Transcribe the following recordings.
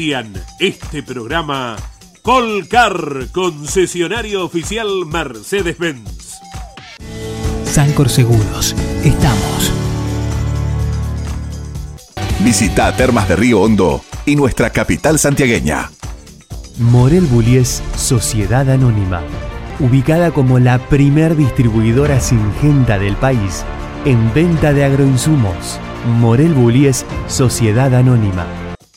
Auspician este programa Colcar, concesionario oficial Mercedes-Benz. Sancor Seguros, estamos. Visita Termas de Río Hondo y nuestra capital santiagueña. Morel Bullies Sociedad Anónima, ubicada como la primer distribuidora singenta del país en venta de agroinsumos. Morel Bullies Sociedad Anónima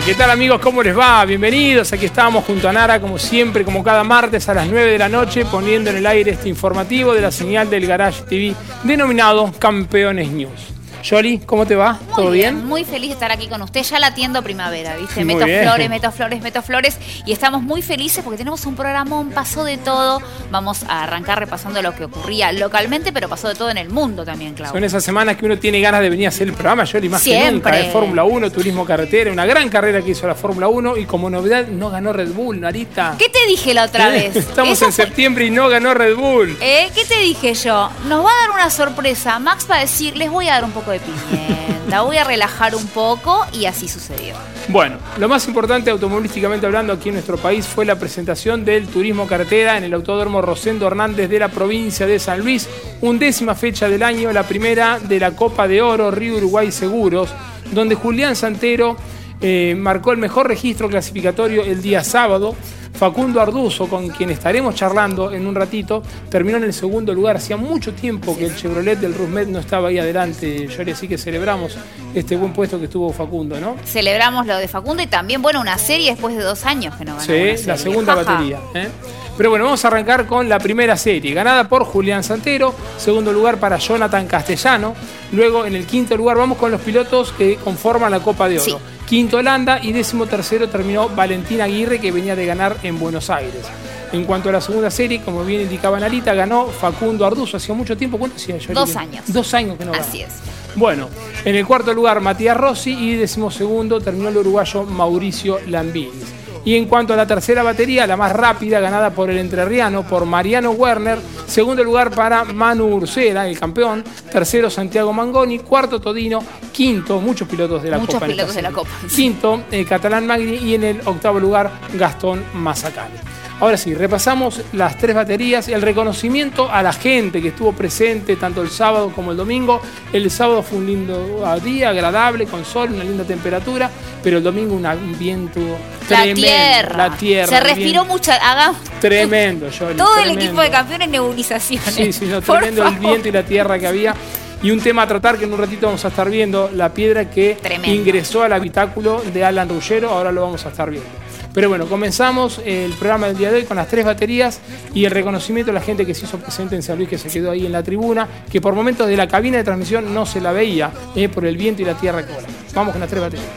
¿qué tal amigos? ¿Cómo les va? Bienvenidos, aquí estamos junto a Nara como siempre, como cada martes a las 9 de la noche, poniendo en el aire este informativo de la señal del Garage TV denominado Campeones News. Yoli, ¿cómo te va? ¿Todo bien, Muy feliz de estar aquí con usted. Ya la atiendo primavera, ¿viste? meto flores, meto flores, meto flores. Y estamos muy felices porque tenemos un programón, pasó de todo. Vamos a arrancar repasando lo que ocurría localmente, pero pasó de todo en el mundo también, Claudio. Son esas semanas que uno tiene ganas de venir a hacer el programa, Yoli, más Siempre. que nunca. De Fórmula 1, Turismo Carretera, una gran carrera que hizo la Fórmula 1. Y como novedad, no ganó Red Bull, Narita. ¿Qué te dije la otra vez? Estamos en septiembre y no ganó Red Bull. ¿Eh? ¿Qué te dije yo? Nos va a dar una sorpresa. Max va a decir, les voy a dar un poco de pimienta, voy a relajar un poco y así sucedió. Bueno, lo más importante automovilísticamente hablando aquí en nuestro país fue la presentación del turismo carretera en el Autódromo Rosendo Hernández de la provincia de San Luis, undécima fecha del año, la primera de la Copa de Oro Río Uruguay Seguros, donde Julián Santero eh, marcó el mejor registro clasificatorio el día sábado Facundo Arduzo, con quien estaremos charlando en un ratito, terminó en el segundo lugar. Hacía mucho tiempo que el Chevrolet del Rusmet no estaba ahí adelante, Yori, así que celebramos este buen puesto que tuvo Facundo, ¿no? Celebramos lo de Facundo y también, bueno, una serie después de dos años que no ganó. Sí, la segunda batería. ¿eh? Pero bueno, vamos a arrancar con la primera serie, ganada por Julián Santero, segundo lugar para Jonathan Castellano, luego en el quinto lugar vamos con los pilotos que conforman la Copa de Oro. Quinto Holanda y décimo tercero terminó Valentín Aguirre que venía de ganar en Buenos Aires. En cuanto a la segunda serie, como bien indicaba Narita, ganó Facundo Arduzo. Hacía mucho tiempo, ¿cuánto hacía yo? Dos años. Dos años que no ganó. Así es. Bueno, en el cuarto lugar Matías Rossi y décimo segundo terminó el uruguayo Mauricio Lambinis. Y en cuanto a la tercera batería, la más rápida, ganada por el entrerriano, por Mariano Werner. Segundo lugar para Manu Ursera, el campeón. Tercero, Santiago Mangoni. Cuarto, Todino. Quinto, muchos pilotos de la muchos Copa. pilotos de la Copa. Quinto, eh, Catalán Magni. Y en el octavo lugar, Gastón Mazacane. Ahora sí, repasamos las tres baterías, el reconocimiento a la gente que estuvo presente tanto el sábado como el domingo. El sábado fue un lindo día, agradable, con sol, una linda temperatura, pero el domingo un viento tremendo. La tierra. La tierra. Se respiró mucho. Hagamos. Tremendo, Todo el equipo de campeones nebulizaciones. Sí, sí, no, tremendo el viento y la tierra que había. Y un tema a tratar que en un ratito vamos a estar viendo, la piedra que Tremendo. ingresó al habitáculo de Alan Ruggero, ahora lo vamos a estar viendo. Pero bueno, comenzamos el programa del día de hoy con las tres baterías y el reconocimiento a la gente que se hizo presente en San Luis, que se quedó ahí en la tribuna, que por momentos de la cabina de transmisión no se la veía por el viento y la tierra que. Vamos con las tres baterías.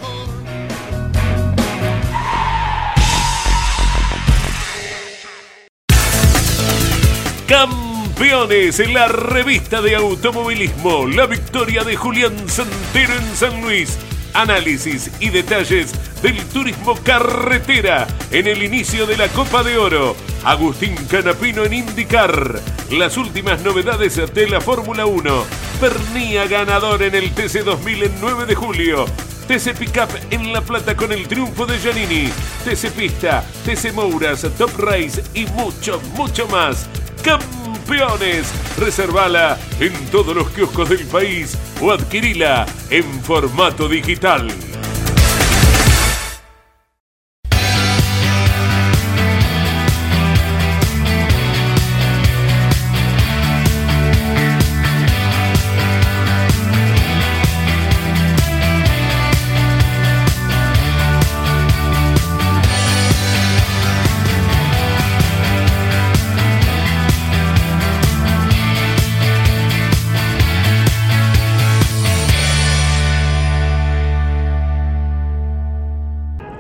Campeones en la revista de automovilismo. La victoria de Julián Santero en San Luis. Análisis y detalles del turismo carretera en el inicio de la Copa de Oro. Agustín Canapino en IndyCar. Las últimas novedades de la Fórmula 1. Pernía ganador en el TC 2000 en 9 de julio. TC Pickup en La Plata con el triunfo de Giannini. TC Pista, TC Mouras, Top Race y mucho, mucho más. Campeones. Reservala en todos los kioscos del país o adquirila en formato digital.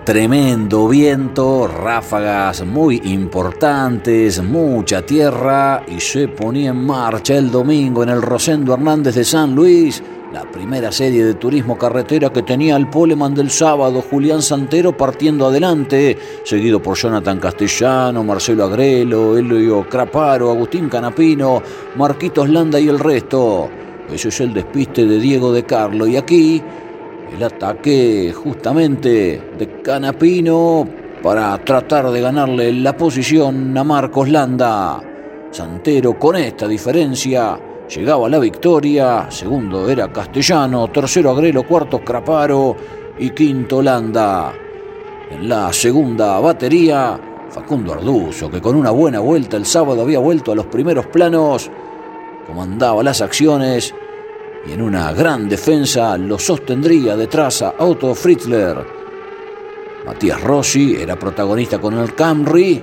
Tremendo viento, ráfagas muy importantes, mucha tierra y se ponía en marcha el domingo en el Rosendo Hernández de San Luis, la primera serie de turismo carretera que tenía el poleman del sábado, Julián Santero partiendo adelante, seguido por Jonathan Castellano, Marcelo Agrelo, Elio Craparo, Agustín Canapino, Marquitos Landa y el resto. Ese es el despiste de Diego de Carlo y aquí el ataque justamente de Canapino para tratar de ganarle la posición a Marcos Landa. Santero con esta diferencia llegaba a la victoria. Segundo era Castellano, tercero Agrelo, cuarto Craparo y quinto Landa. En la segunda batería, Facundo Arduzo, que con una buena vuelta el sábado había vuelto a los primeros planos, comandaba las acciones y en una gran defensa lo sostendría detrás a Otto Fritzler. Matías Rossi era protagonista con el Camry,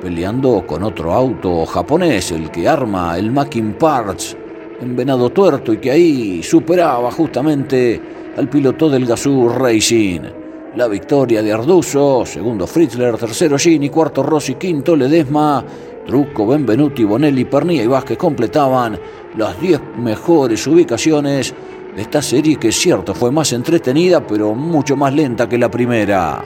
peleando con otro auto japonés, el que arma el Mackin Parts en Venado Tuerto y que ahí superaba justamente al piloto del Gazoo Racing. La victoria de Arduzo, segundo Fritzler, tercero Gini, cuarto Rossi, quinto Ledesma, Trucco, Benvenuti, Bonelli, Pernilla y Vázquez completaban las 10 mejores ubicaciones de esta serie que es cierto fue más entretenida pero mucho más lenta que la primera.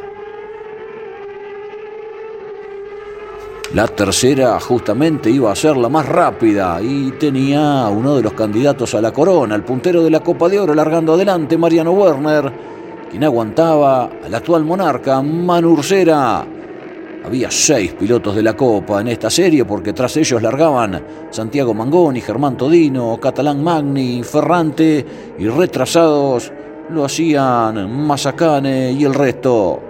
La tercera justamente iba a ser la más rápida y tenía uno de los candidatos a la corona, el puntero de la Copa de Oro largando adelante Mariano Werner, quien aguantaba al actual monarca Manu Ursera. Había seis pilotos de la Copa en esta serie porque tras ellos largaban Santiago Mangoni, Germán Todino, Catalán Magni, Ferrante y retrasados lo hacían Mazacane y el resto.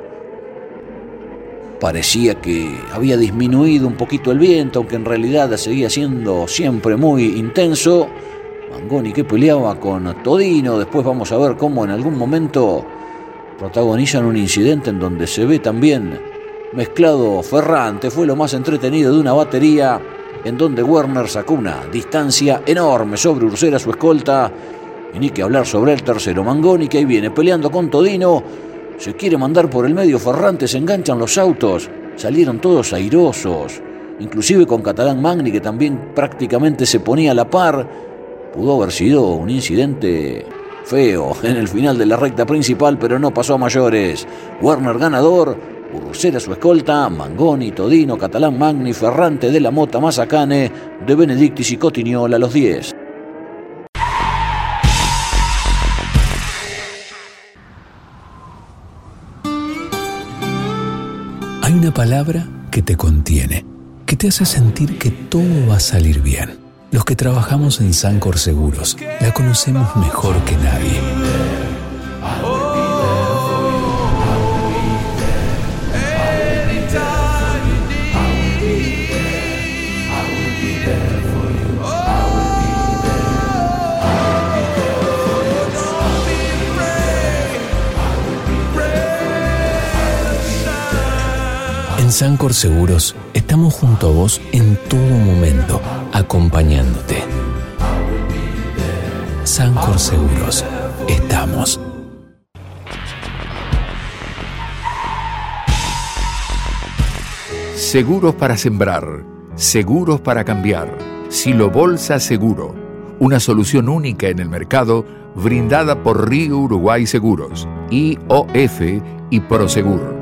Parecía que había disminuido un poquito el viento, aunque en realidad seguía siendo siempre muy intenso. Mangoni que peleaba con Todino, después vamos a ver cómo en algún momento protagonizan un incidente en donde se ve también mezclado Ferrante, fue lo más entretenido de una batería en donde Werner sacó una distancia enorme sobre Ursera, su escolta, y ni que hablar sobre el tercero Mangoni, que ahí viene peleando con Todino, se quiere mandar por el medio Ferrante, se enganchan los autos, salieron todos airosos, inclusive con Catalán Magni, que también prácticamente se ponía a la par, pudo haber sido un incidente feo en el final de la recta principal, pero no pasó a mayores. Werner ganador, Ursera su escolta, Mangoni, Todino, Catalán Magni, Ferrante de la Mota, Mazacane, de Benedictis y Cotiñola a los 10. Hay una palabra que te contiene, que te hace sentir que todo va a salir bien. Los que trabajamos en Sancor Seguros la conocemos mejor que nadie. Sancor Seguros estamos junto a vos en todo momento, acompañándote. Sancor Seguros, estamos. Seguros para sembrar, seguros para cambiar. Silo Bolsa Seguro, una solución única en el mercado brindada por Río Uruguay Seguros, IOF y Prosegur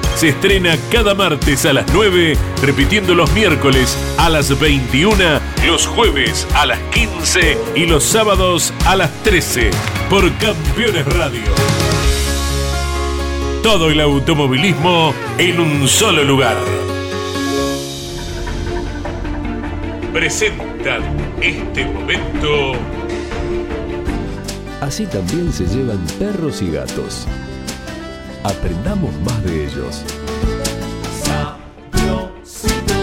se estrena cada martes a las 9, repitiendo los miércoles a las 21, los jueves a las 15 y los sábados a las 13 por Campeones Radio. Todo el automovilismo en un solo lugar. Presentan este momento. Así también se llevan perros y gatos. Aprendamos más de ellos.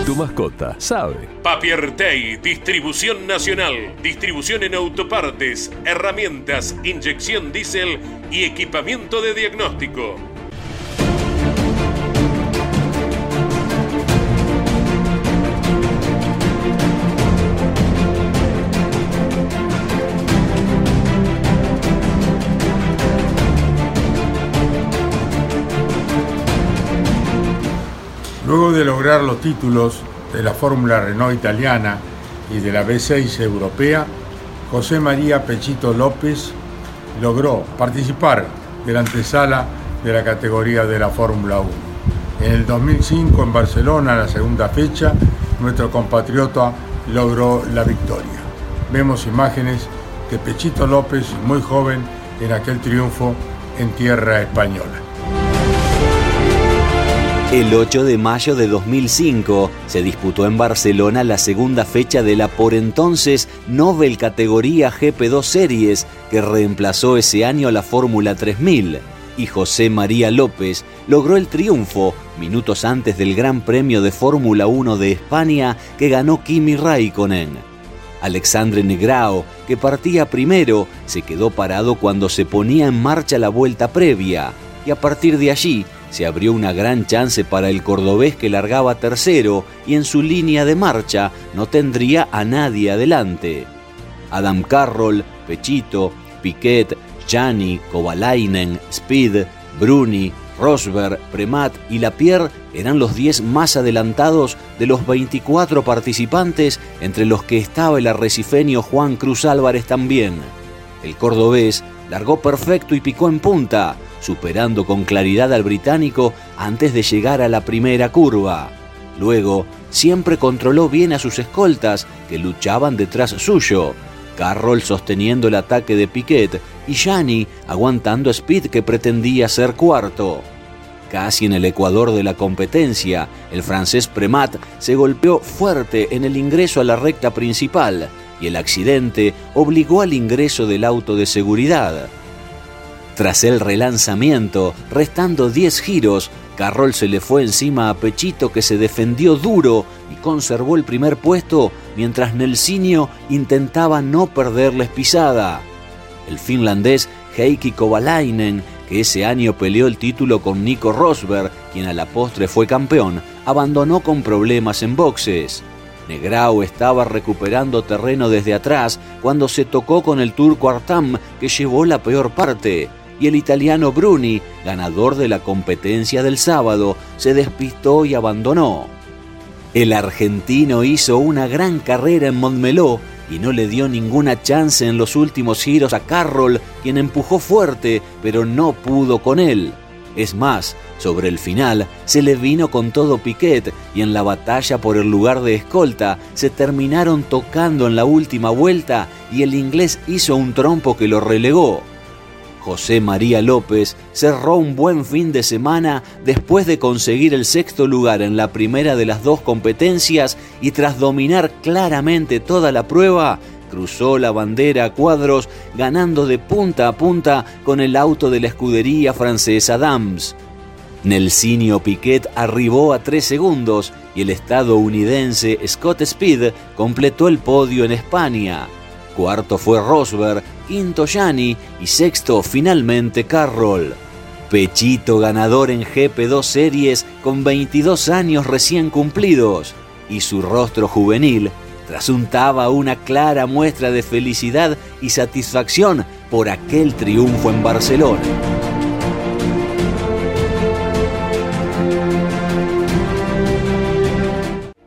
Tu mascota sabe. Papiertei, distribución nacional, distribución en autopartes, herramientas, inyección diésel y equipamiento de diagnóstico. De lograr los títulos de la Fórmula Renault italiana y de la V6 europea, José María Pechito López logró participar de la antesala de la categoría de la Fórmula 1. En el 2005 en Barcelona, la segunda fecha, nuestro compatriota logró la victoria. Vemos imágenes de Pechito López, muy joven, en aquel triunfo en tierra española. El 8 de mayo de 2005 se disputó en Barcelona la segunda fecha de la por entonces Nobel categoría GP2 Series que reemplazó ese año a la Fórmula 3000 y José María López logró el triunfo minutos antes del Gran Premio de Fórmula 1 de España que ganó Kimi Raikkonen. Alexandre Negrao, que partía primero, se quedó parado cuando se ponía en marcha la vuelta previa y a partir de allí se abrió una gran chance para el cordobés que largaba tercero y en su línea de marcha no tendría a nadie adelante. Adam Carroll, Pechito, Piquet, Gianni, Kovalainen, Speed, Bruni, Rosberg, Premat y Lapierre eran los 10 más adelantados de los 24 participantes, entre los que estaba el arrecifeño Juan Cruz Álvarez también. El cordobés largó perfecto y picó en punta, superando con claridad al británico antes de llegar a la primera curva. Luego, siempre controló bien a sus escoltas, que luchaban detrás suyo, Carroll sosteniendo el ataque de Piquet y Gianni aguantando a Speed que pretendía ser cuarto. Casi en el ecuador de la competencia, el francés Premat se golpeó fuerte en el ingreso a la recta principal y el accidente obligó al ingreso del auto de seguridad. Tras el relanzamiento, restando 10 giros, Carroll se le fue encima a Pechito que se defendió duro y conservó el primer puesto mientras Nelsinio intentaba no perderles pisada. el finlandés Heikki Kovalainen, que ese año peleó el título con Nico Rosberg, quien a la postre fue campeón, abandonó con problemas en boxes. Negrao estaba recuperando terreno desde atrás cuando se tocó con el turco Artam, que llevó la peor parte, y el italiano Bruni, ganador de la competencia del sábado, se despistó y abandonó. El argentino hizo una gran carrera en Montmeló y no le dio ninguna chance en los últimos giros a Carroll, quien empujó fuerte, pero no pudo con él. Es más, sobre el final se le vino con todo Piquet y en la batalla por el lugar de escolta se terminaron tocando en la última vuelta y el inglés hizo un trompo que lo relegó. José María López cerró un buen fin de semana después de conseguir el sexto lugar en la primera de las dos competencias y tras dominar claramente toda la prueba, cruzó la bandera a cuadros ganando de punta a punta con el auto de la escudería francesa Dams. Nelsinio Piquet arribó a tres segundos y el estadounidense Scott Speed completó el podio en España. Cuarto fue Rosberg, quinto Gianni y sexto finalmente Carroll. Pechito ganador en GP2 Series con 22 años recién cumplidos y su rostro juvenil trasuntaba una clara muestra de felicidad y satisfacción por aquel triunfo en Barcelona.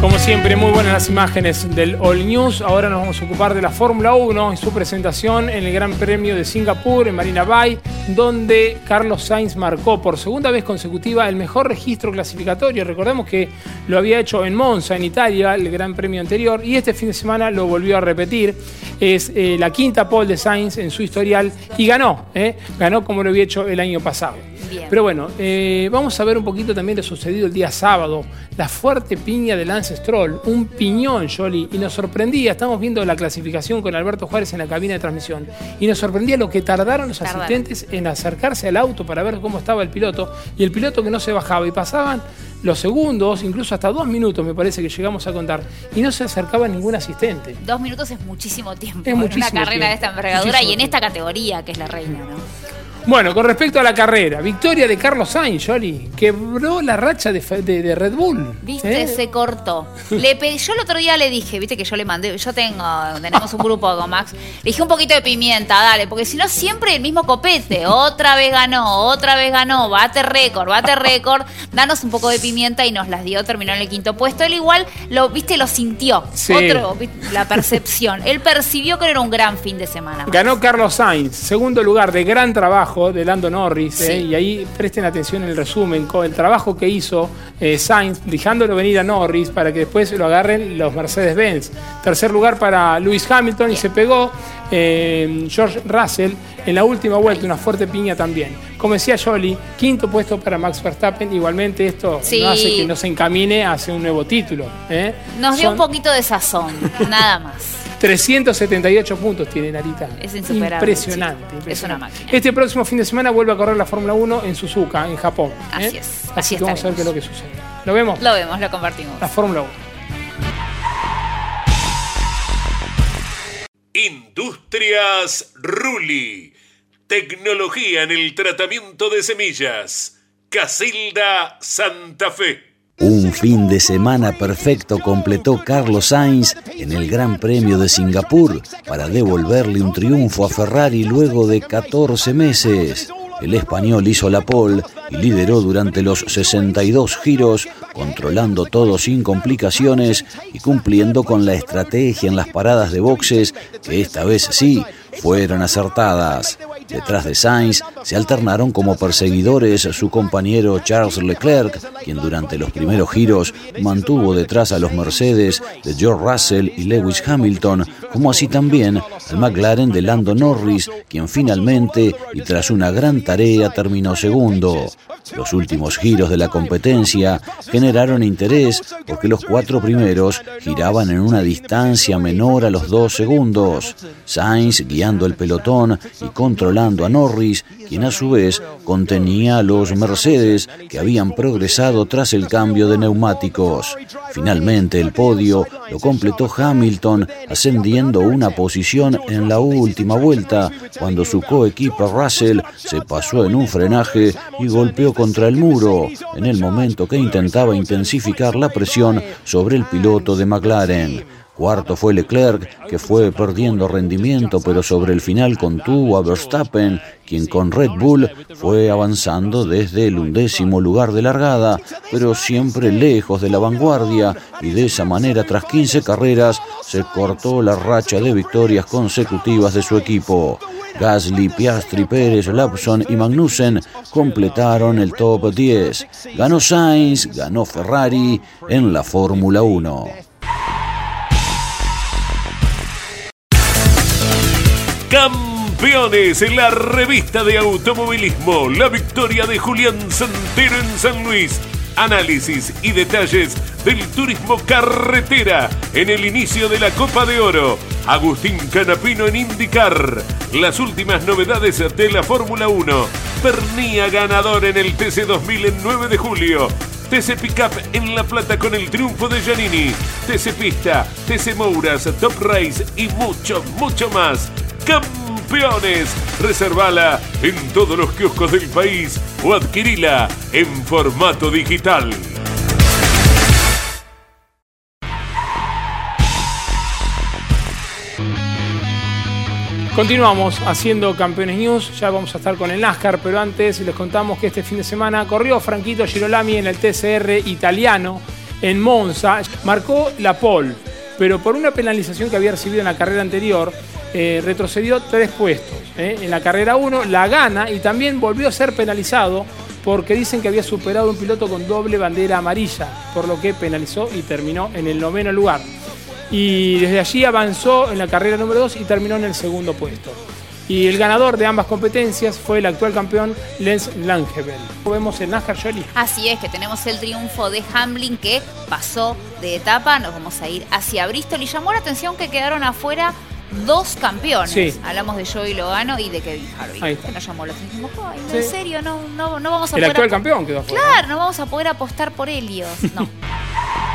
Como siempre, muy buenas las imágenes del All News. Ahora nos vamos a ocupar de la Fórmula 1 y su presentación en el Gran Premio de Singapur, en Marina Bay, donde Carlos Sainz marcó por segunda vez consecutiva el mejor registro clasificatorio. Recordemos que lo había hecho en Monza, en Italia, el Gran Premio anterior, y este fin de semana lo volvió a repetir. Es eh, la quinta pole de Sainz en su historial y ganó, ¿eh? ganó como lo había hecho el año pasado. Pero bueno, eh, vamos a ver un poquito también lo sucedido el día sábado. La fuerte piña de Lance Stroll, un piñón, Jolly, y nos sorprendía. Estamos viendo la clasificación con Alberto Juárez en la cabina de transmisión, y nos sorprendía lo que tardaron los asistentes en acercarse al auto para ver cómo estaba el piloto, y el piloto que no se bajaba, y pasaban los segundos, incluso hasta dos minutos me parece que llegamos a contar, y no se acercaba ningún asistente. Dos minutos es muchísimo tiempo Es en muchísimo una carrera tiempo. de esta envergadura Muchísimo y en esta categoría que es la reina, ¿no? Bueno, con respecto a la carrera, victoria de Carlos Sainz, Jolly, quebró la racha de, de- de Red Bull. Viste, ¿eh? se cortó. Le pedí- yo el otro día le dije, viste que yo le mandé, yo tengo, tenemos un grupo con Max, le dije un poquito de pimienta, dale, porque si no siempre el mismo copete, otra vez ganó, otra vez ganó, bate récord, bate récord, danos un poco de pimienta y nos las dio, terminó en el quinto puesto. Él igual lo, viste, lo sintió. Sí. Otro, la percepción. Él percibió que era un gran fin de semana. Ganó Carlos Sainz, segundo lugar de gran trabajo de Lando Norris, ¿eh? y ahí presten atención en el resumen, con el trabajo que hizo eh, Sainz, dejándolo venir a Norris para que después lo agarren los Mercedes-Benz. Tercer lugar para Lewis Hamilton y se pegó eh, George Russell en la última vuelta, una fuerte piña también. Como decía Jolly, quinto puesto para Max Verstappen, igualmente esto Sí. no hace que no se encamine hacia un nuevo título. ¿eh? Nos dio un poquito de sazón, nada más. 378 puntos tiene Narita. Es insuperable, Impresionante. sí. impresionante. Es una máquina. Este próximo fin de semana vuelve a correr la Fórmula 1 en Suzuka, en Japón. ¿eh? Así es, Así, así que vamos a ver qué es lo que sucede. ¿Lo vemos? Lo vemos, lo compartimos. La Fórmula 1. Industrias Ruli. Tecnología en el tratamiento de semillas. Casilda Santa Fe. Un fin de semana perfecto completó Carlos Sainz en el Gran Premio de Singapur para devolverle un triunfo a Ferrari luego de 14 meses. El español hizo la pole y lideró durante los 62 giros, controlando todo sin complicaciones y cumpliendo con la estrategia en las paradas de boxes, que esta vez sí fueron acertadas. Detrás de Sainz se alternaron como perseguidores su compañero Charles Leclerc, quien durante los primeros giros mantuvo detrás a los Mercedes de George Russell y Lewis Hamilton, como así también al McLaren de Lando Norris, quien finalmente y tras una gran tarea terminó segundo. Los últimos giros de la competencia generaron interés porque los cuatro primeros giraban en una distancia menor a los dos segundos. Sainz, guiando el pelotón y controlando a Norris, quien a su vez contenía a los Mercedes que habían progresado tras el cambio de neumáticos. Finalmente el podio lo completó Hamilton ascendiendo una posición en la última vuelta cuando su coequipa Russell se pasó en un frenaje y golpeó contra el muro en el momento que intentaba intensificar la presión sobre el piloto de McLaren. Cuarto fue Leclerc, que fue perdiendo rendimiento, pero sobre el final contuvo a Verstappen, quien con Red Bull fue avanzando desde el undécimo lugar de largada, pero siempre lejos de la vanguardia, y de esa manera, tras 15 carreras, se cortó la racha de victorias consecutivas de su equipo. Gasly, Piastri, Pérez, Lapson y Magnussen completaron el top 10. Ganó Sainz, ganó Ferrari en la Fórmula 1. Campeones en la revista de automovilismo. La victoria de Julián Santero en San Luis. Análisis y detalles del turismo carretera en el inicio de la Copa de Oro. Agustín Canapino en IndyCar. Las últimas novedades de la Fórmula 1. Pernía ganador en el TC 2000 en 9 de julio. TC Pickup en La Plata con el triunfo de Giannini. TC Pista, TC Mouras, Top Race y mucho, mucho más campeones. Reservala en todos los kioscos del país o adquirila en formato digital. Continuamos haciendo Campeones News, ya vamos a estar con el NASCAR, pero antes les contamos que este fin de semana corrió Franquito Girolami en el TCR italiano en Monza, marcó la pole, pero por una penalización que había recibido en la carrera anterior, eh, retrocedió tres puestos. Eh. En la carrera 1 la gana y también volvió a ser penalizado porque dicen que había superado un piloto con doble bandera amarilla, por lo que penalizó y terminó en el noveno lugar. Y desde allí avanzó en la carrera número 2 y terminó en el segundo puesto. Y el ganador de ambas competencias fue el actual campeón Lens Langeveld. Vemos en NASCAR Jolie. Así es, que tenemos el triunfo de Hamlin que pasó de etapa. Nos vamos a ir hacia Bristol y llamó la atención que quedaron afuera dos campeones. Hablamos de Joey Logano y de Kevin. Ahí Que nos llamó la atención. En serio, no, no, no vamos a el poder. actual campeón quedó afuera. Claro, no vamos a poder apostar por ellos. No.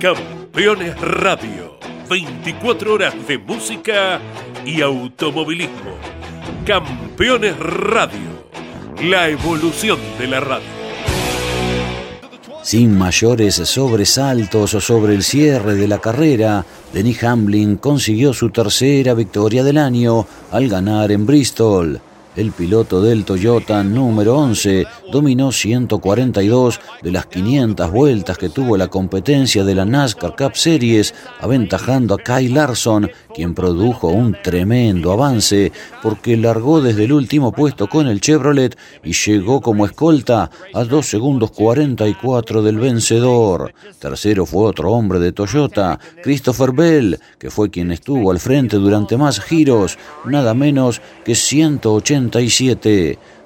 Campeones Radio. 24 horas de música y automovilismo. Campeones Radio. La evolución de la radio. Sin mayores sobresaltos sobre el cierre de la carrera, Denny Hamlin consiguió su tercera victoria del año al ganar en Bristol. El piloto del Toyota número 11 dominó 142 de las 500 vueltas que tuvo la competencia de la NASCAR Cup Series, aventajando a Kyle Larson, quien produjo un tremendo avance porque largó desde el último puesto con el Chevrolet y llegó como escolta a 2 segundos 44 del vencedor. Tercero fue otro hombre de Toyota, Christopher Bell, que fue quien estuvo al frente durante más giros, nada menos que 180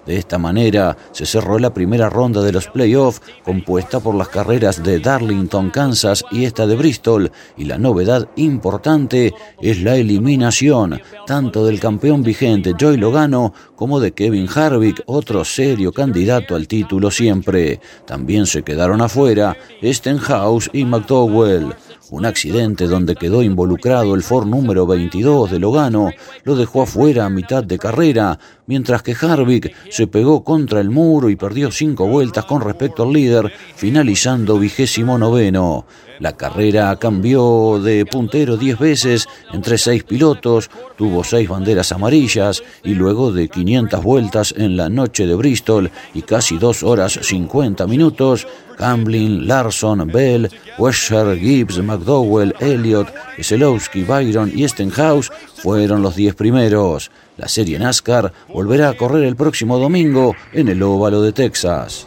de esta manera se cerró la primera ronda de los playoffs compuesta por las carreras de Darlington, Kansas y esta de Bristol y la novedad importante es la eliminación tanto del campeón vigente Joy Logano como de Kevin Harvick, otro serio candidato al título siempre. También se quedaron afuera Stenhouse y McDowell. Un accidente donde quedó involucrado el Ford número 22 de Logano lo dejó afuera a mitad de carrera, mientras que Harvick se pegó contra el muro y perdió cinco vueltas con respecto al líder, finalizando vigésimo noveno. La carrera cambió de puntero diez veces entre seis pilotos, tuvo seis banderas amarillas y luego de 500 vueltas en la noche de Bristol y casi dos horas 50 minutos, Hamlin, Larson, Bell, Wesher, Gibbs, McDowell, Elliott, Selowski, Byron y Stenhouse fueron los diez primeros. La serie NASCAR volverá a correr el próximo domingo en el óvalo de Texas.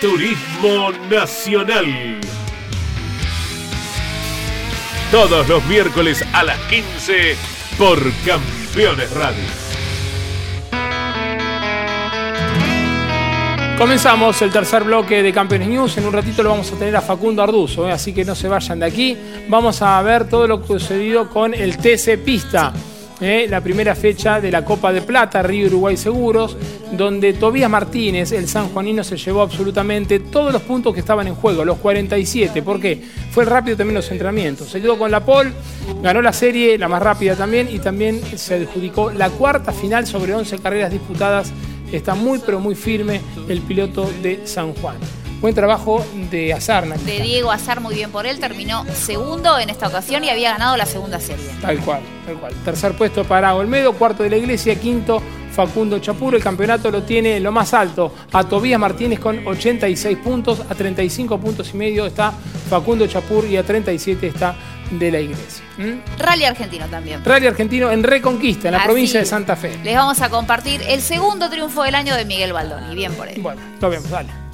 Turismo Nacional. Todos los miércoles a las 15 por Campeones Radio. Comenzamos el tercer bloque de Campeones News. En un ratito lo vamos a tener a Facundo Arduzo, ¿eh? así que no se vayan de aquí. Vamos a ver todo lo sucedido con el TC Pista. ¿Eh? La primera fecha de la Copa de Plata, Río Uruguay Seguros, donde Tobías Martínez, el sanjuanino, se llevó absolutamente todos los puntos que estaban en juego, los 47. ¿Por qué? Fue rápido también los entrenamientos. Se quedó con la pole, ganó la serie, la más rápida también, y también se adjudicó la cuarta final sobre 11 carreras disputadas está muy pero muy firme el piloto de San Juan. Buen trabajo de Azar, De Diego Azar, muy bien por él. Terminó segundo en esta ocasión y había ganado la segunda serie. Tal cual, tal cual. Tercer puesto para Olmedo, cuarto de la Iglesia, quinto Facundo Chapuro. El campeonato lo tiene lo más alto a Tobías Martínez con 86 puntos. A 35 puntos y medio está Facundo Chapur y a 37 está de la iglesia. Rally argentino también. Rally argentino en Reconquista, en la provincia de Santa Fe. Les vamos a compartir el segundo triunfo del año de Miguel Baldoni. Bien por él. Bueno, lo vemos, dale.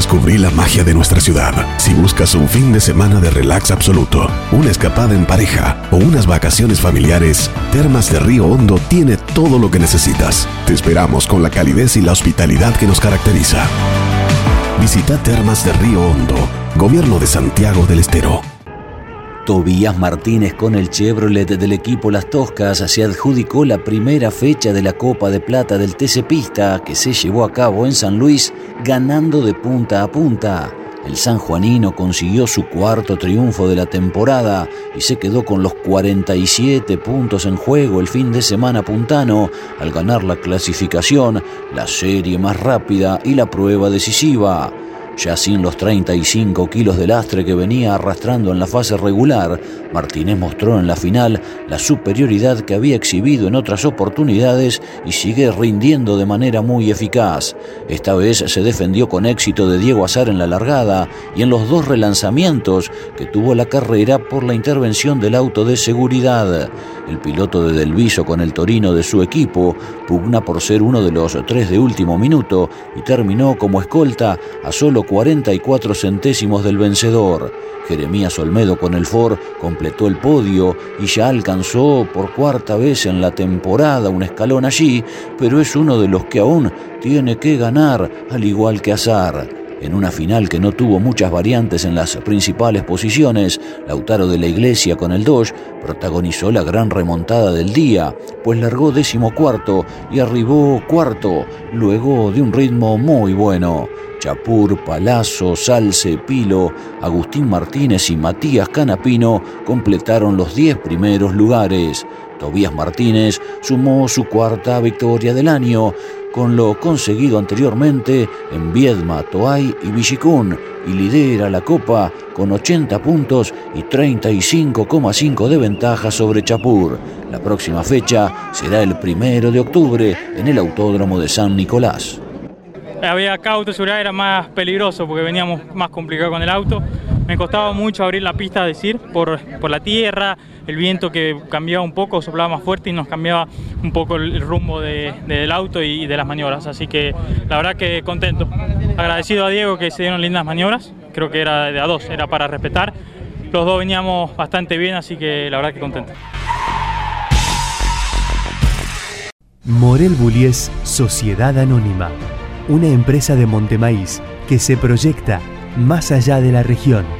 Descubrí la magia de nuestra ciudad. Si buscas un fin de semana de relax absoluto, una escapada en pareja o unas vacaciones familiares, Termas de Río Hondo tiene todo lo que necesitas. Te esperamos con la calidez y la hospitalidad que nos caracteriza. Visita Termas de Río Hondo, Gobierno de Santiago del Estero. Tobías Martínez con el Chevrolet del equipo Las Toscas se adjudicó la primera fecha de la Copa de Plata del TC Pista que se llevó a cabo en San Luis ganando de punta a punta. El sanjuanino consiguió su cuarto triunfo de la temporada y se quedó con los 47 puntos en juego el fin de semana puntano al ganar la clasificación, la serie más rápida y la prueba decisiva. Ya sin los 35 kilos de lastre que venía arrastrando en la fase regular, Martínez mostró en la final la superioridad que había exhibido en otras oportunidades y sigue rindiendo de manera muy eficaz. Esta vez se defendió con éxito de Diego Azar en la largada y en los dos relanzamientos que tuvo la carrera por la intervención del auto de seguridad. El piloto de Delviso con el Torino de su equipo pugna por ser uno de los tres de último minuto y terminó como escolta a solo 44 centésimos del vencedor. Jeremías Olmedo con el Ford completó el podio y ya alcanzó por cuarta vez en la temporada un escalón allí, pero es uno de los que aún tiene que ganar, al igual que Azar. En una final que no tuvo muchas variantes en las principales posiciones, Lautaro de la Iglesia con el Dodge protagonizó la gran remontada del día, pues largó décimo cuarto y arribó cuarto, luego de un ritmo muy bueno. Chapur, Palazzo, Salce, Pilo, Agustín Martínez y Matías Canapino completaron los diez primeros lugares. Tobías Martínez sumó su cuarta victoria del año, con lo conseguido anteriormente en Viedma, Toay y Villicún, y lidera la Copa con 80 puntos y 35,5 de ventaja sobre Chapur. La próxima fecha será el primero de octubre en el Autódromo de San Nicolás. Había acá autoseguridad era más peligroso porque veníamos más complicado con el auto. Me costaba mucho abrir la pista, decir, por, por la tierra, el viento que cambiaba un poco, soplaba más fuerte y nos cambiaba un poco el rumbo del auto y de las maniobras. Así que la verdad que contento. Agradecido a Diego que se dieron lindas maniobras, creo que era de a dos, era para respetar. Los dos veníamos bastante bien, así que la verdad que contento. Morel Bullies Sociedad Anónima, una empresa de Montemaíz que se proyecta más allá de la región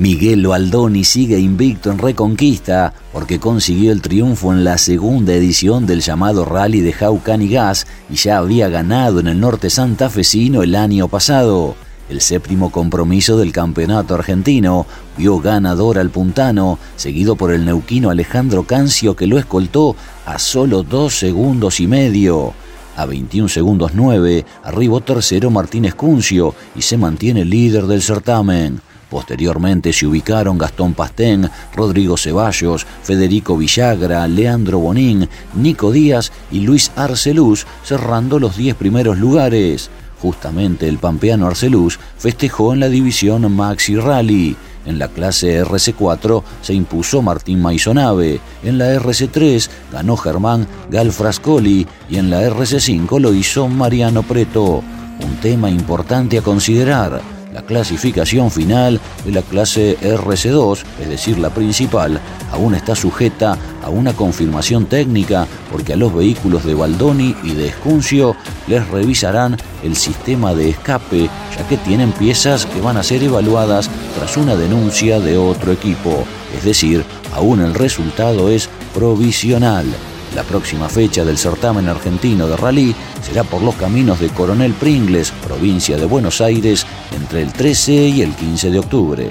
Miguel Baldoni sigue invicto en Reconquista porque consiguió el triunfo en la segunda edición del llamado Rally de Jaucan y Gas y ya había ganado en el norte santafesino el año pasado. El séptimo compromiso del campeonato argentino vio ganador al puntano, seguido por el neuquino Alejandro Cancio que lo escoltó a solo dos segundos y medio. A 21 segundos 9 arribó tercero Martínez Cuncio y se mantiene líder del certamen. Posteriormente se ubicaron Gastón Pastén, Rodrigo Ceballos, Federico Villagra, Leandro Bonín, Nico Díaz y Luis Arceluz, cerrando los 10 primeros lugares. Justamente el pampeano Arceluz festejó en la división Maxi Rally. En la clase RC4 se impuso Martín Maisonave, en la RC3 ganó Germán Galfrascoli y en la RC5 lo hizo Mariano Preto. Un tema importante a considerar la clasificación final de la clase RC2, es decir, la principal, aún está sujeta a una confirmación técnica porque a los vehículos de Baldoni y de Escuncio les revisarán el sistema de escape, ya que tienen piezas que van a ser evaluadas tras una denuncia de otro equipo. Es decir, aún el resultado es provisional. La próxima fecha del certamen argentino de rally será por los caminos de Coronel Pringles, provincia de Buenos Aires, entre el 13 y el 15 de octubre.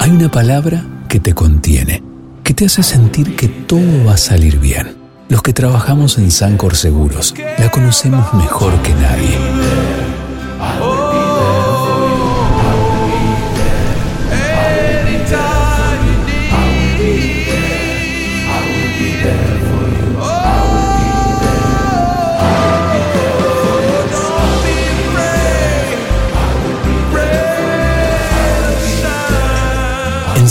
Hay una palabra que te contiene, que te hace sentir que todo va a salir bien. Los que trabajamos en Sancor Seguros la conocemos mejor que nadie.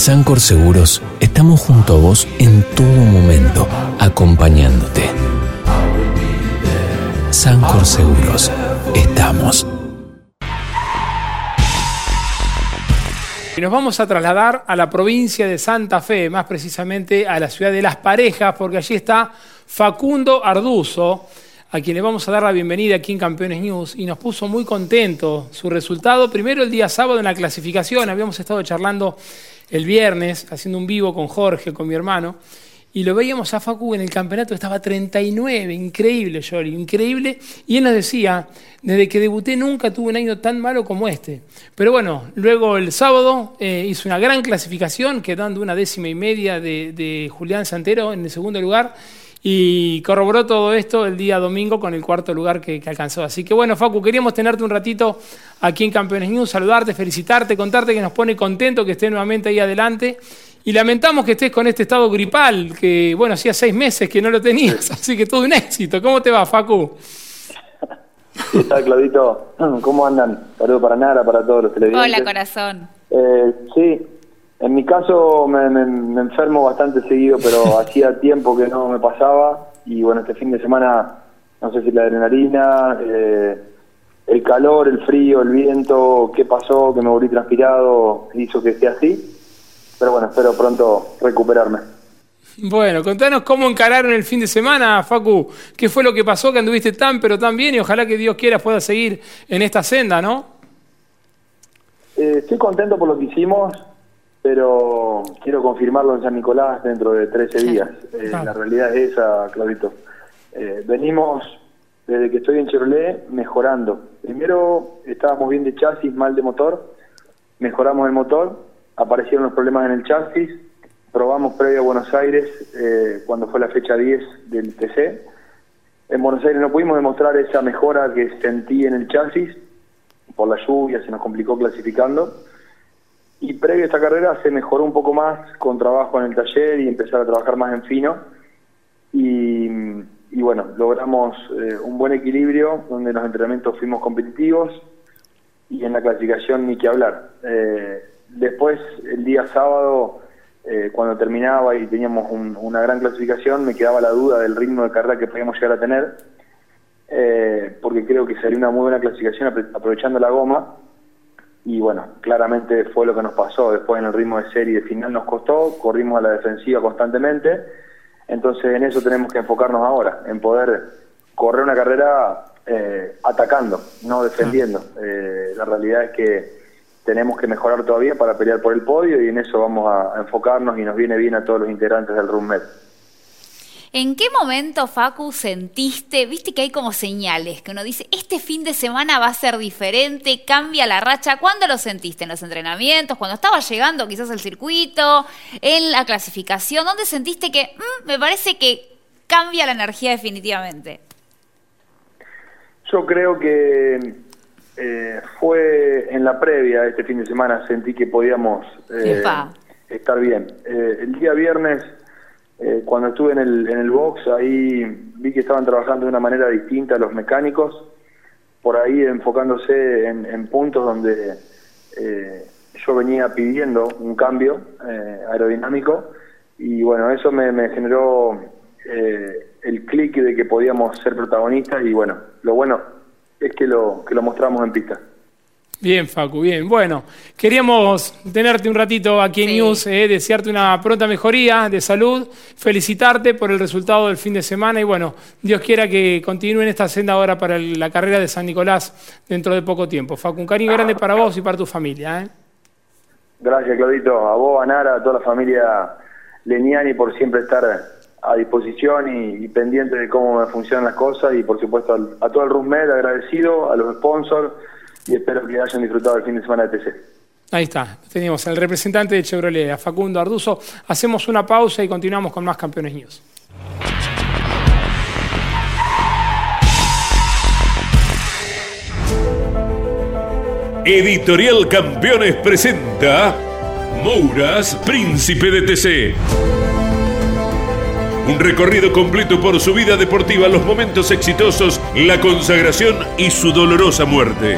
Sancor Seguros estamos junto a vos en todo momento, acompañándote. Sancor Seguros, estamos. Y nos vamos a trasladar a la provincia de Santa Fe, más precisamente a la ciudad de Las Parejas, porque allí está Facundo Arduzo, a quien le vamos a dar la bienvenida aquí en Campeones News, y nos puso muy contento su resultado. Primero el día sábado en la clasificación, habíamos estado charlando el viernes, haciendo un vivo con Jorge, con mi hermano, y lo veíamos a Facu en el campeonato, estaba 39, increíble, Yori, increíble. Y él nos decía, desde que debuté nunca tuve un año tan malo como este. Pero bueno, luego el sábado eh, hizo una gran clasificación, quedando una décima y media de, de Julián Santero en el segundo lugar. Y corroboró todo esto el día domingo con el cuarto lugar que, que, alcanzó. Así que bueno, Facu, queríamos tenerte un ratito aquí en Campeones News, saludarte, felicitarte, contarte que nos pone contento que estés nuevamente ahí adelante. Y lamentamos que estés con este estado gripal, que bueno, hacía seis meses que no lo tenías, así que todo un éxito. ¿Cómo te va, Facu? ¿Qué tal, Claudito? ¿Cómo andan? Saludos para Nara, para todos los televidentes. Hola, corazón. Eh, sí, en mi caso me, me, me enfermo bastante seguido, pero hacía tiempo que no me pasaba. Y bueno, este fin de semana, no sé si la adrenalina, eh, el calor, el frío, el viento, qué pasó, que me volví transpirado, hizo que esté así. Pero bueno, espero pronto recuperarme. Bueno, contanos cómo encararon el fin de semana, Facu. ¿Qué fue lo que pasó que anduviste tan pero tan bien y ojalá que Dios quiera pueda seguir en esta senda, ¿no? Eh, estoy contento por lo que hicimos, pero quiero confirmarlo en San Nicolás dentro de 13 días. Eh. La realidad es esa, Claudito. Eh, venimos, desde que estoy en Chevrolet, mejorando. Primero estábamos bien de chasis, mal de motor. Mejoramos el motor, aparecieron los problemas en el chasis. Probamos previo a Buenos Aires, eh, cuando fue la fecha 10 del TC. En Buenos Aires no pudimos demostrar esa mejora que sentí en el chasis. Por la lluvia se nos complicó clasificando y previo a esta carrera se mejoró un poco más con trabajo en el taller y empezar a trabajar más en fino. Y, y bueno, logramos eh, un buen equilibrio donde en los entrenamientos fuimos competitivos y en la clasificación ni que hablar. Eh, después, el día sábado, eh, cuando terminaba y teníamos un, una gran clasificación, me quedaba la duda del ritmo de carrera que podíamos llegar a tener, porque creo que sería una muy buena clasificación aprovechando la goma y bueno, claramente fue lo que nos pasó. Después en el ritmo de serie de final nos costó, corrimos a la defensiva constantemente Entonces en eso tenemos que enfocarnos ahora, en poder correr una carrera eh, atacando, no defendiendo. Eh, la realidad es que tenemos que mejorar todavía para pelear por el podio y en eso vamos a, enfocarnos y nos viene bien a todos los integrantes del RUMED. ¿En qué momento, Facu, sentiste, viste que hay como señales, que uno dice, este fin de semana va a ser diferente, cambia la racha? ¿Cuándo lo sentiste? ¿En los entrenamientos? ¿Cuando estaba llegando quizás al circuito? ¿En la clasificación? ¿Dónde sentiste que mm, me parece que cambia la energía definitivamente? Yo creo que eh, fue en la previa este fin de semana, sentí que podíamos eh, estar bien. Eh, el día viernes eh, cuando estuve en el, en el box, ahí vi que estaban trabajando de una manera distinta los mecánicos, por ahí enfocándose en, puntos donde eh, yo venía pidiendo un cambio eh, aerodinámico y bueno, eso me, me generó el clic de que podíamos ser protagonistas y bueno, lo bueno es que lo, que lo mostramos en pista. Bien, Facu, bien. Bueno, queríamos tenerte un ratito aquí en News, eh, desearte una pronta mejoría de salud, felicitarte por el resultado del fin de semana y bueno, Dios quiera que continúe en esta senda ahora para la carrera de San Nicolás dentro de poco tiempo. Facu, un cariño grande para vos y para tu familia. ¿eh? Gracias, Claudito. A vos, a Nara, a toda la familia Leniani por siempre estar a disposición y, pendiente de cómo funcionan las cosas y por supuesto a todo el RUMED agradecido, a los sponsors y espero que hayan disfrutado el fin de semana de TC. Ahí está, teníamos al representante de Chevrolet, a Facundo Arduzo. Hacemos una pausa y continuamos con más Campeones News. Editorial Campeones presenta Mouras, Príncipe de TC. Un recorrido completo por su vida deportiva, los momentos exitosos, la consagración y su dolorosa muerte.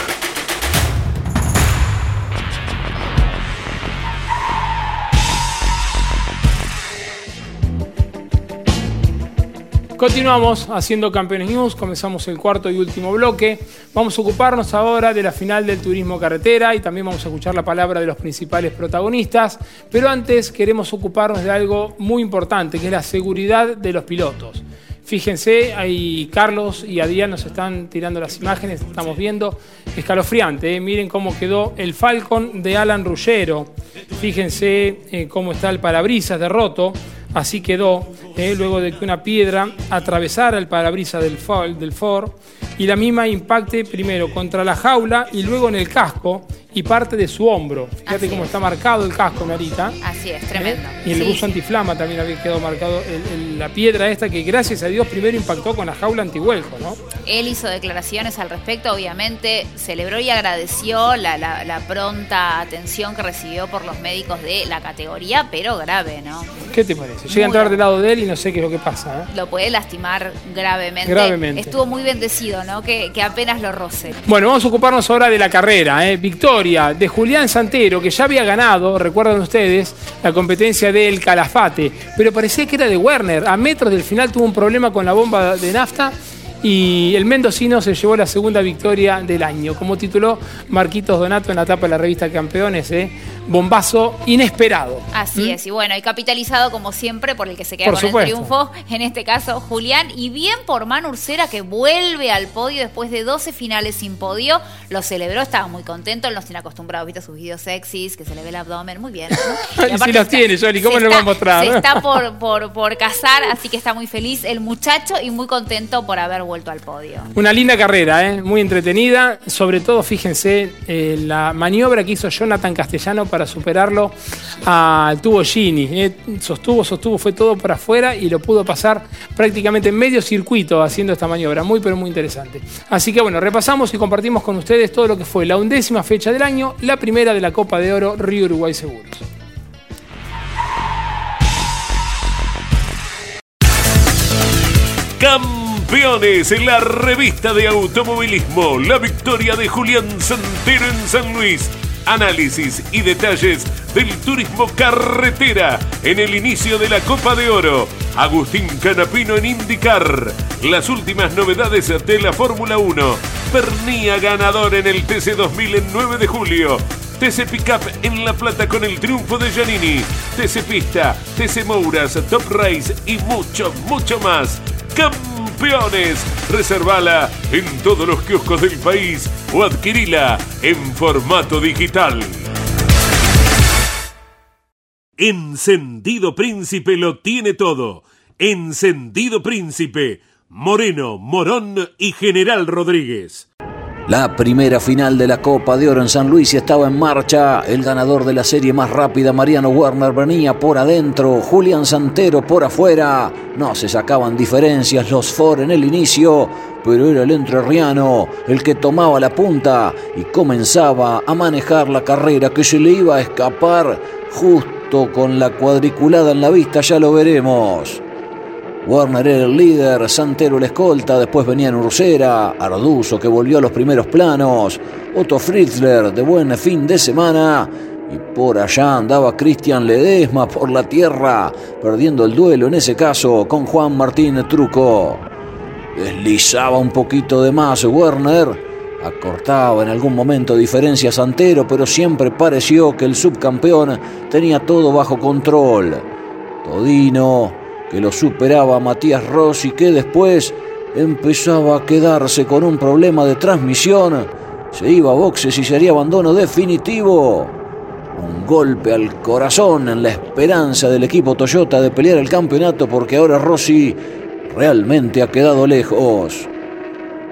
Continuamos haciendo Campeones News, comenzamos el cuarto y último bloque. Vamos a ocuparnos ahora de la final del turismo carretera y también vamos a escuchar la palabra de los principales protagonistas. Pero antes queremos ocuparnos de algo muy importante, que es la seguridad de los pilotos. Fíjense, ahí Carlos y Adrián nos están tirando las imágenes, estamos viendo, escalofriante, ¿eh? miren cómo quedó el Falcon de Alan Ruggero, fíjense eh, cómo está el parabrisas de roto, Así quedó, eh, luego de que una piedra atravesara el parabrisas del, del Ford y la misma impacte primero contra la jaula y luego en el casco y parte de su hombro. Fíjate cómo está marcado el casco, Narita. Así es, tremendo. ¿Eh? Y el buzo antiflama también había quedado marcado, la piedra esta que gracias a Dios primero impactó con la jaula antihuelco, ¿no? Él hizo declaraciones al respecto, obviamente celebró y agradeció la, pronta atención que recibió por los médicos de la categoría, pero grave, ¿no? ¿Qué te parece? Llega a entrar del lado de él y no sé qué es lo que pasa. ¿eh? Lo puede lastimar gravemente. Gravemente. Estuvo muy bendecido, ¿no? Que, que apenas lo roce. Bueno, vamos a ocuparnos ahora de la carrera, ¿eh? Victoria de Julián Santero, que ya había ganado, recuerdan ustedes, la competencia del Calafate, pero parecía que era de Werner. A metros del final tuvo un problema con la bomba de nafta y el mendocino se llevó la segunda victoria del año, como tituló Marquitos Donato en la etapa de la revista Campeones. ¿eh? bombazo inesperado. Así ¿Mm? es, y bueno, y capitalizado como siempre por el que se queda con el triunfo, en este caso Julián, y bien por Manu Ursera que vuelve al podio después de 12 finales sin podio, lo celebró, estaba muy contento, él nos tiene acostumbrado, viste sus videos sexys, que se le ve el abdomen, muy bien. ¿no? si los tiene, Johnny, ¿cómo lo va a mostrar? Se está por, por, por casar, así que está muy feliz el muchacho y muy contento por haber vuelto vuelto al podio. Una linda carrera, ¿eh? muy entretenida. Sobre todo, fíjense, eh, la maniobra que hizo Jonathan Castellano para superarlo al tubo Gini. ¿eh? Sostuvo, sostuvo, fue todo por afuera y lo pudo pasar prácticamente en medio circuito haciendo esta maniobra. Muy, pero muy interesante. Así que bueno, repasamos y compartimos con ustedes todo lo que fue la undécima fecha del año, la primera de la Copa de Oro Río Uruguay Seguros. Campeones en la revista de automovilismo, la victoria de Julián Santero en San Luis. Análisis y detalles del turismo carretera en el inicio de la Copa de Oro. Agustín Canapino en indicar las últimas novedades de la Fórmula 1. Pernía ganador en el TC 2000 en 9 de julio. TC Pickup en La Plata con el triunfo de Giannini. TC Pista, TC Mouras, Top Race y mucho, mucho más. Campeones. Reservala en todos los kioscos del país o adquirila en formato digital. Encendido Príncipe lo tiene todo. Encendido Príncipe. Moreno, Morón y General Rodríguez. La primera final de la Copa de Oro en San Luis estaba en marcha. El ganador de la serie más rápida, Mariano Werner, venía por adentro. Julián Santero por afuera. No se sacaban diferencias los Ford en el inicio, pero era el entrerriano el que tomaba la punta y comenzaba a manejar la carrera que se le iba a escapar justo con la cuadriculada en la vista. Ya lo veremos. Warner era el líder, Santero la escolta, después venían Ursera, Arduzo que volvió a los primeros planos, Otto Fritzler de buen fin de semana y por allá andaba Cristian Ledesma por la tierra, perdiendo el duelo en ese caso con Juan Martín Truco. Deslizaba un poquito de más Werner, acortaba en algún momento diferencia Santero, pero siempre pareció que el subcampeón tenía todo bajo control. Todino que lo superaba Matías Rossi, que después empezaba a quedarse con un problema de transmisión. Se iba a boxes y sería abandono definitivo. Un golpe al corazón en la esperanza del equipo Toyota de pelear el campeonato porque ahora Rossi realmente ha quedado lejos.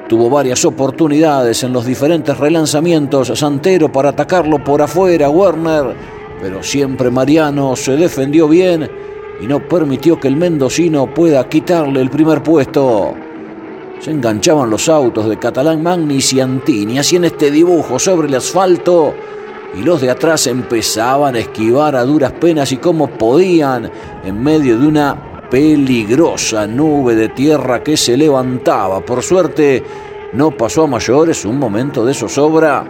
Tuvo varias oportunidades en los diferentes relanzamientos Santero para atacarlo por afuera, Werner, pero siempre Mariano se defendió bien y no permitió que el mendocino pueda quitarle el primer puesto. Se enganchaban los autos de Catalán Magnis y Antini, así en este dibujo sobre el asfalto, y los de atrás empezaban a esquivar a duras penas y como podían, en medio de una peligrosa nube de tierra que se levantaba. Por suerte, no pasó a mayores un momento de zozobra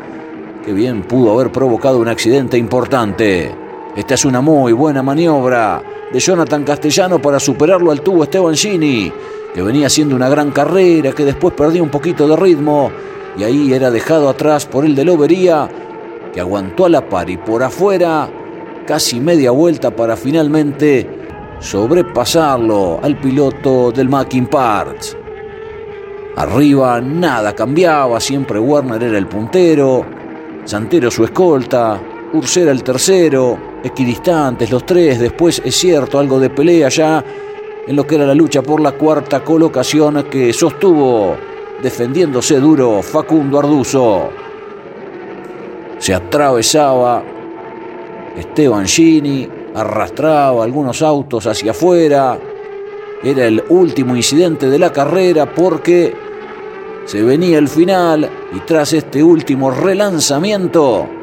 que bien pudo haber provocado un accidente importante. Esta es una muy buena maniobra de Jonathan Castellano para superarlo al tubo Esteban Gini, que venía haciendo una gran carrera, que después perdía un poquito de ritmo y ahí era dejado atrás por el de Lobería, que aguantó a la par y por afuera casi media vuelta para finalmente sobrepasarlo al piloto del Mackin Parts. Arriba nada cambiaba, siempre Werner era el puntero, Santero su escolta, Ursera el tercero, equidistantes los tres, después es cierto algo de pelea ya en lo que era la lucha por la cuarta colocación que sostuvo defendiéndose duro Facundo Arduzo. Se atravesaba Esteban Gini, arrastraba algunos autos hacia afuera. Era el último incidente de la carrera porque se venía el final y tras este último relanzamiento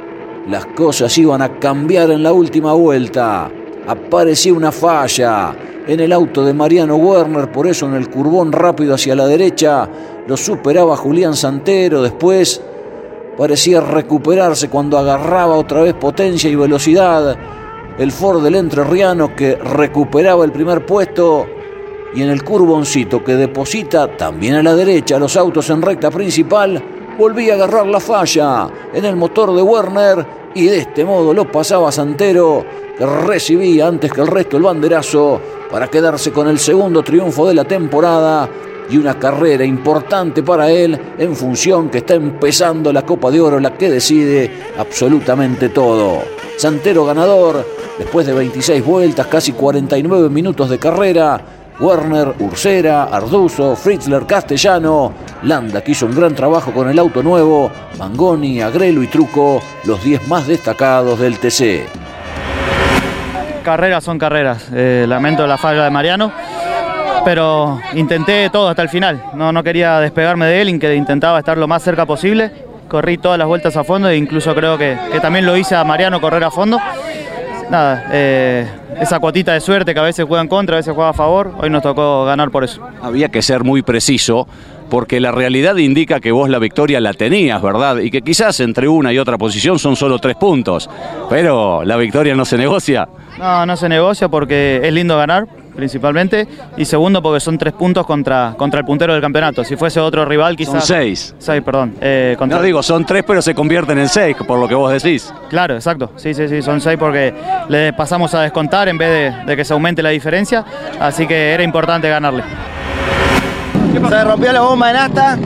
las cosas iban a cambiar en la última vuelta. Aparecía una falla en el auto de Mariano Werner, por eso en el curbón rápido hacia la derecha lo superaba Julián Santero. Después parecía recuperarse cuando agarraba otra vez potencia y velocidad. El Ford del Entrerriano que recuperaba el primer puesto y en el curboncito que deposita también a la derecha los autos en recta principal volvía a agarrar la falla en el motor de Werner y de este modo lo pasaba Santero, que recibía antes que el resto el banderazo para quedarse con el segundo triunfo de la temporada y una carrera importante para él en función que está empezando la Copa de Oro, la que decide absolutamente todo. Santero ganador, después de 26 vueltas, casi 49 minutos de carrera, Werner, Ursera, Arduzo, Fritzler, Castellano. Landa que hizo un gran trabajo con el auto nuevo. Mangoni, Agrelo y Truco, los 10 más destacados del TC. Carreras son carreras. Eh, lamento la falla de Mariano, pero intenté todo hasta el final. No, no quería despegarme de él, que intentaba estar lo más cerca posible. Corrí todas las vueltas a fondo e incluso creo que, que también lo hice a Mariano correr a fondo nada, eh, esa cuotita de suerte que a veces juega en contra, a veces juega a favor, hoy nos tocó ganar por eso. Había que ser muy preciso porque la realidad indica que vos la victoria la tenías, ¿verdad? Y que quizás entre una y otra posición son solo tres puntos, pero la victoria no se negocia. No, no se negocia porque es lindo ganar, principalmente, y segundo porque son tres puntos contra, contra el puntero del campeonato. Si fuese otro rival quizás... Son seis. Seis, perdón. Eh, no digo, son tres pero se convierten en seis, por lo que vos decís. Claro, exacto. Sí, sí, sí, son seis porque le pasamos a descontar en vez de, de que se aumente la diferencia, así que era importante ganarle. Se rompió la bomba de nafta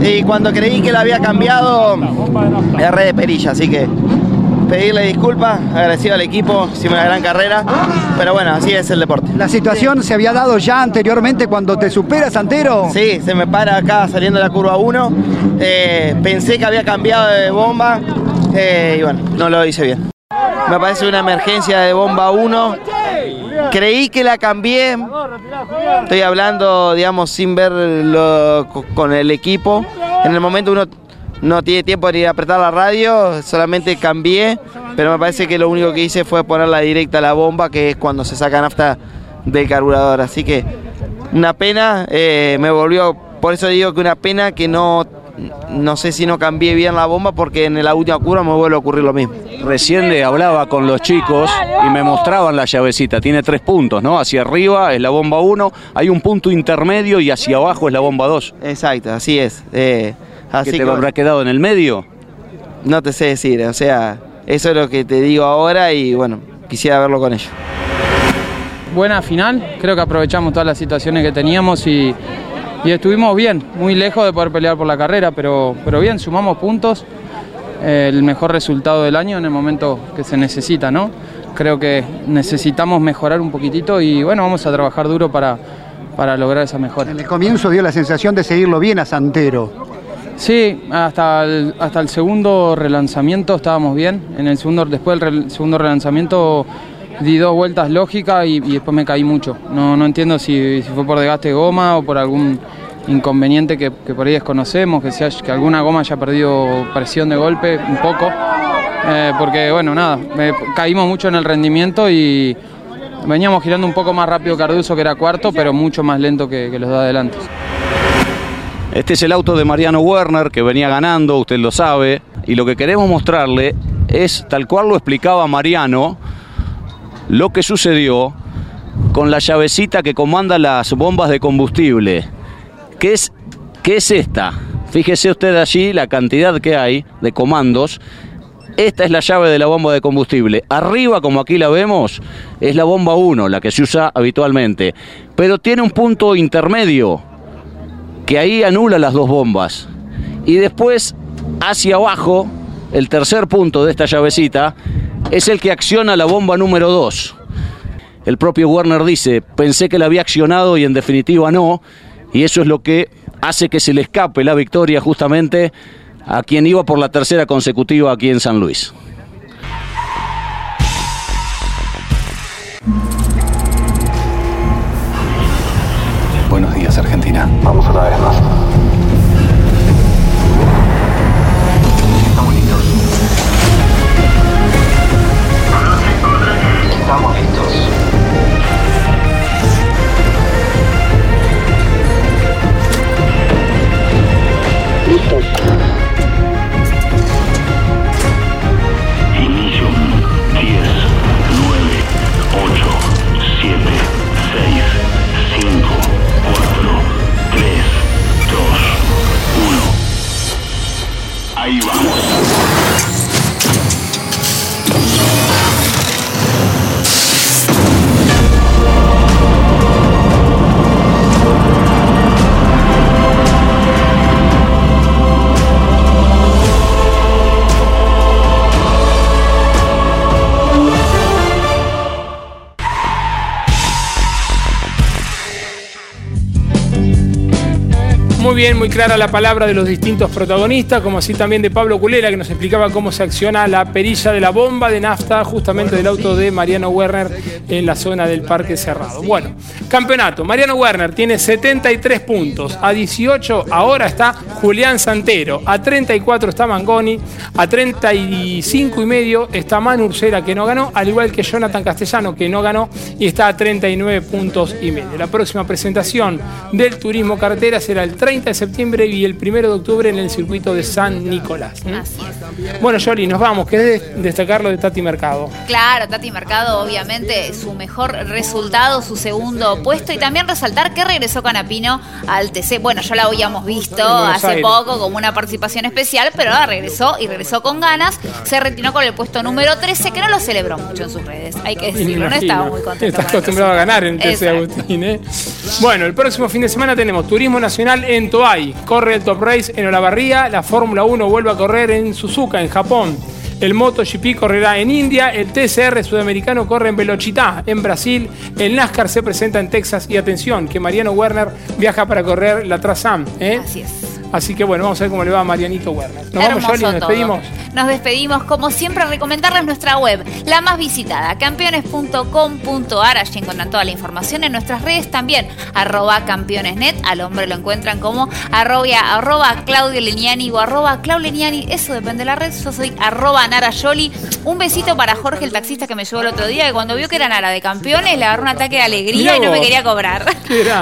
y cuando creí que la había cambiado, erré de perilla, así que pedirle disculpas, agradecido al equipo, hicimos una gran carrera, pero bueno, así es el deporte. ¿La situación se había dado ya anteriormente cuando te superas, Santero? Sí, se me para acá saliendo de la curva 1, eh, pensé que había cambiado de bomba eh, y bueno, no lo hice bien. Me parece una emergencia de bomba 1. Creí que la cambié. Estoy hablando, digamos, sin verlo con el equipo. En el momento uno no tiene tiempo de ir a apretar la radio, solamente cambié, pero me parece que lo único que hice fue ponerla directa a la bomba, que es cuando se saca nafta del carburador. Así que una pena, eh, me volvió, por eso digo que una pena que no, no sé si no cambié bien la bomba, porque en la última curva me vuelve a ocurrir lo mismo. Recién le hablaba con los chicos y me mostraban la llavecita, tiene tres puntos, ¿no? Hacia arriba es la bomba 1, hay un punto intermedio y hacia abajo es la bomba 2. Exacto, así es. Eh, ¿Qué te habrá quedado en el medio? No te sé decir, o sea, eso es lo que te digo ahora y bueno, quisiera verlo con ellos. Buena final, creo que aprovechamos todas las situaciones que teníamos y, y estuvimos bien, muy lejos de poder pelear por la carrera, pero, pero bien, sumamos puntos, eh, el mejor resultado del año en el momento que se necesita, ¿no? Creo que necesitamos mejorar un poquitito y bueno, vamos a trabajar duro para, para lograr esa mejora. En el comienzo dio la sensación de seguirlo bien a Santero. Sí, hasta el, hasta el segundo relanzamiento estábamos bien. En el segundo, después del segundo relanzamiento di dos vueltas lógicas y, después me caí mucho. No, no entiendo si, fue por desgaste de goma o por algún inconveniente que, que por ahí desconocemos, que, sea, que alguna goma haya perdido presión de golpe un poco. Eh, porque bueno, nada, me, caímos mucho en el rendimiento y veníamos girando un poco más rápido Carduzo que era cuarto, pero mucho más lento que, que los de adelante. Este es el auto de Mariano Werner que venía ganando, usted lo sabe, y lo que queremos mostrarle es, tal cual lo explicaba Mariano, lo que sucedió con la llavecita que comanda las bombas de combustible. ¿Qué es, qué es esta? Fíjese usted allí la cantidad que hay de comandos. Esta es la llave de la bomba de combustible. Arriba, como aquí la vemos, es la bomba 1, la que se usa habitualmente. Pero tiene un punto intermedio, que ahí anula las dos bombas. Y después, hacia abajo, el tercer punto de esta llavecita es el que acciona la bomba número 2. El propio Werner dice, pensé que la había accionado y en definitiva no, y eso es lo que hace que se le escape la victoria justamente a quien iba por la tercera consecutiva aquí en San Luis. Buenos días, Argentina. Vamos una vez más. Ahí vamos. Muy bien, muy clara la palabra de los distintos protagonistas, como así también de Pablo Culera, que nos explicaba cómo se acciona la perilla de la bomba de nafta justamente del auto de Mariano Werner en la zona del Parque Cerrado. Bueno, campeonato. Mariano Werner tiene 73 puntos. A 18 ahora está Julián Santero. A 34 está Mangoni. A 35 y medio está Manu Ursera, que no ganó, al igual que Jonathan Castellano, que no ganó, y está a 39 puntos y medio. La próxima presentación del turismo carretera será el 30 de septiembre y el 1 de octubre en el circuito de San Nicolás. Bueno, Yoli, nos vamos. ¿Querés destacar lo de Tati Mercado? Claro, Tati Mercado, obviamente, su mejor resultado, su segundo puesto y también resaltar que regresó Canapino al TC. Bueno, ya la habíamos visto hace Aires. poco como una participación especial, pero ahora regresó y regresó con ganas. Se retiró con el puesto número 13, que no lo celebró mucho en sus redes, hay que decirlo. No estaba muy contento. El acostumbrado a ganar en TC Exacto. Agustín, ¿eh? Bueno, el próximo fin de semana tenemos Turismo Nacional en Corre el Top Race en Olavarría. La Fórmula 1 vuelve a correr en Suzuka, en Japón. El MotoGP correrá en India. El TCR sudamericano corre en Velochitá, en Brasil. El NASCAR se presenta en Texas. Y atención, que Mariano Werner viaja para correr la Trasam. ¿eh? Así es. Así que bueno, vamos a ver cómo le va a Marianito Werner. Nos vamos, Hermoso Yoli, nos todo. despedimos. Nos despedimos, como siempre, recomendarles nuestra web, la más visitada, campeones.com.ar. Allí encuentran toda la información en nuestras redes también, arroba campeonesnet. Al hombre lo encuentran como arroba, arroba Claudio Leniani o arroba Clau Leniani. Eso depende de la red. Yo soy arroba Nara Yoli. Un besito para Jorge, el taxista que me llevó el otro día, que cuando vio que era Nara de campeones, le agarró un ataque de alegría y no me quería cobrar.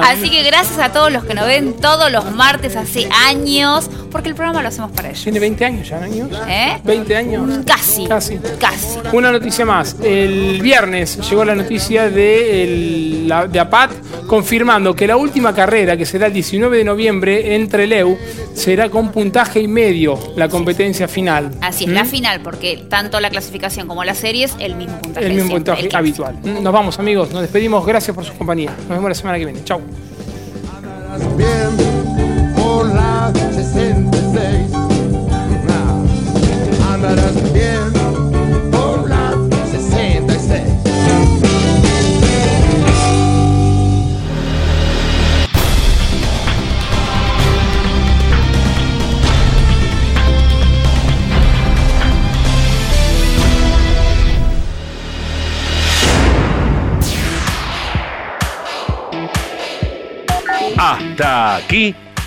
Así que gracias a todos los que nos ven todos los martes hace años, porque el programa lo hacemos para ellos. Tiene 20 años ya, años. ¿Eh? 20 años. Casi. Casi. Casi. Una noticia más. El viernes llegó la noticia de, el- la- de APAT confirmando que la última carrera, que será el 19 de noviembre en Treleu, será con puntaje y medio la competencia final. Así es, ¿Mm? la final, porque tanto la clasificación como las series, el mismo puntaje. El mismo siempre, puntaje el habitual. ¿Mm? Nos vamos, amigos. Nos despedimos. Gracias por su compañía. Nos vemos la semana que viene. Chau. Por la 66. Andarás bien por la 66. Hasta aquí